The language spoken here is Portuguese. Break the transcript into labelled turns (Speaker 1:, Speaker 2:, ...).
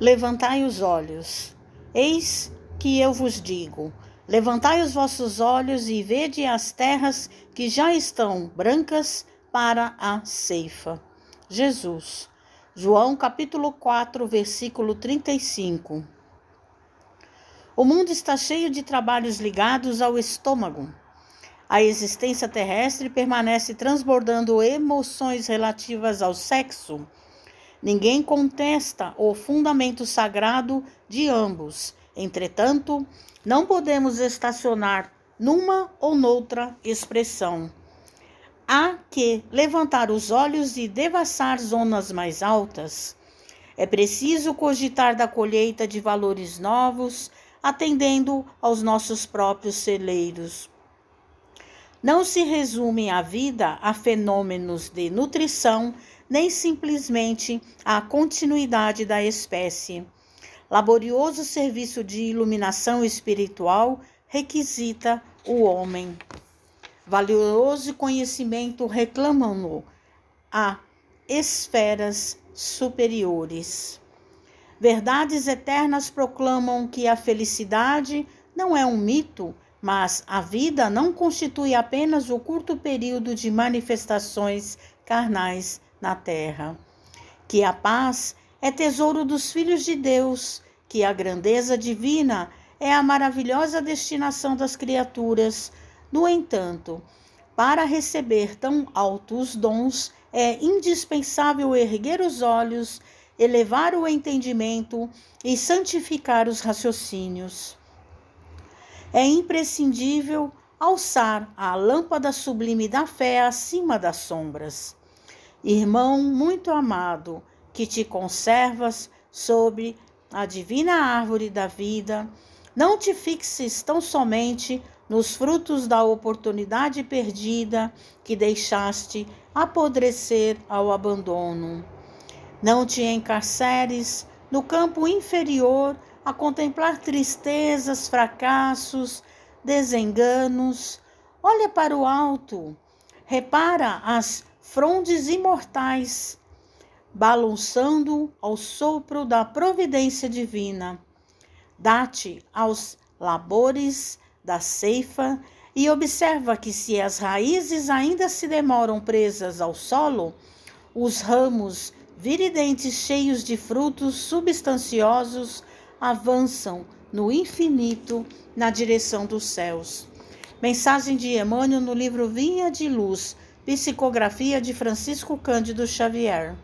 Speaker 1: Levantai os olhos. Eis que eu vos digo: levantai os vossos olhos e vede as terras que já estão brancas para a ceifa. Jesus. João capítulo 4, versículo 35. O mundo está cheio de trabalhos ligados ao estômago. A existência terrestre permanece transbordando emoções relativas ao sexo Ninguém contesta o fundamento sagrado de ambos. Entretanto, não podemos estacionar numa ou noutra expressão. Há que levantar os olhos e devassar zonas mais altas. É preciso cogitar da colheita de valores novos, atendendo aos nossos próprios celeiros. Não se resume a vida a fenômenos de nutrição nem simplesmente a continuidade da espécie. Laborioso serviço de iluminação espiritual requisita o homem. Valioso conhecimento reclamam-no a esferas superiores. Verdades eternas proclamam que a felicidade não é um mito, mas a vida não constitui apenas o curto período de manifestações carnais na terra. Que a paz é tesouro dos filhos de Deus, que a grandeza divina é a maravilhosa destinação das criaturas. No entanto, para receber tão altos dons, é indispensável erguer os olhos, elevar o entendimento e santificar os raciocínios. É imprescindível alçar a lâmpada sublime da fé acima das sombras. Irmão muito amado, que te conservas sobre a divina árvore da vida, não te fixes tão somente nos frutos da oportunidade perdida que deixaste apodrecer ao abandono. Não te encarceres no campo inferior a contemplar tristezas, fracassos, desenganos. Olha para o alto, repara as frondes imortais, balançando ao sopro da providência divina. Dá-te aos labores da ceifa e observa que se as raízes ainda se demoram presas ao solo, os ramos viridentes cheios de frutos substanciosos avançam no infinito na direção dos céus. Mensagem de Emmanuel no livro Vinha de Luz, Psicografia de Francisco Cândido Xavier.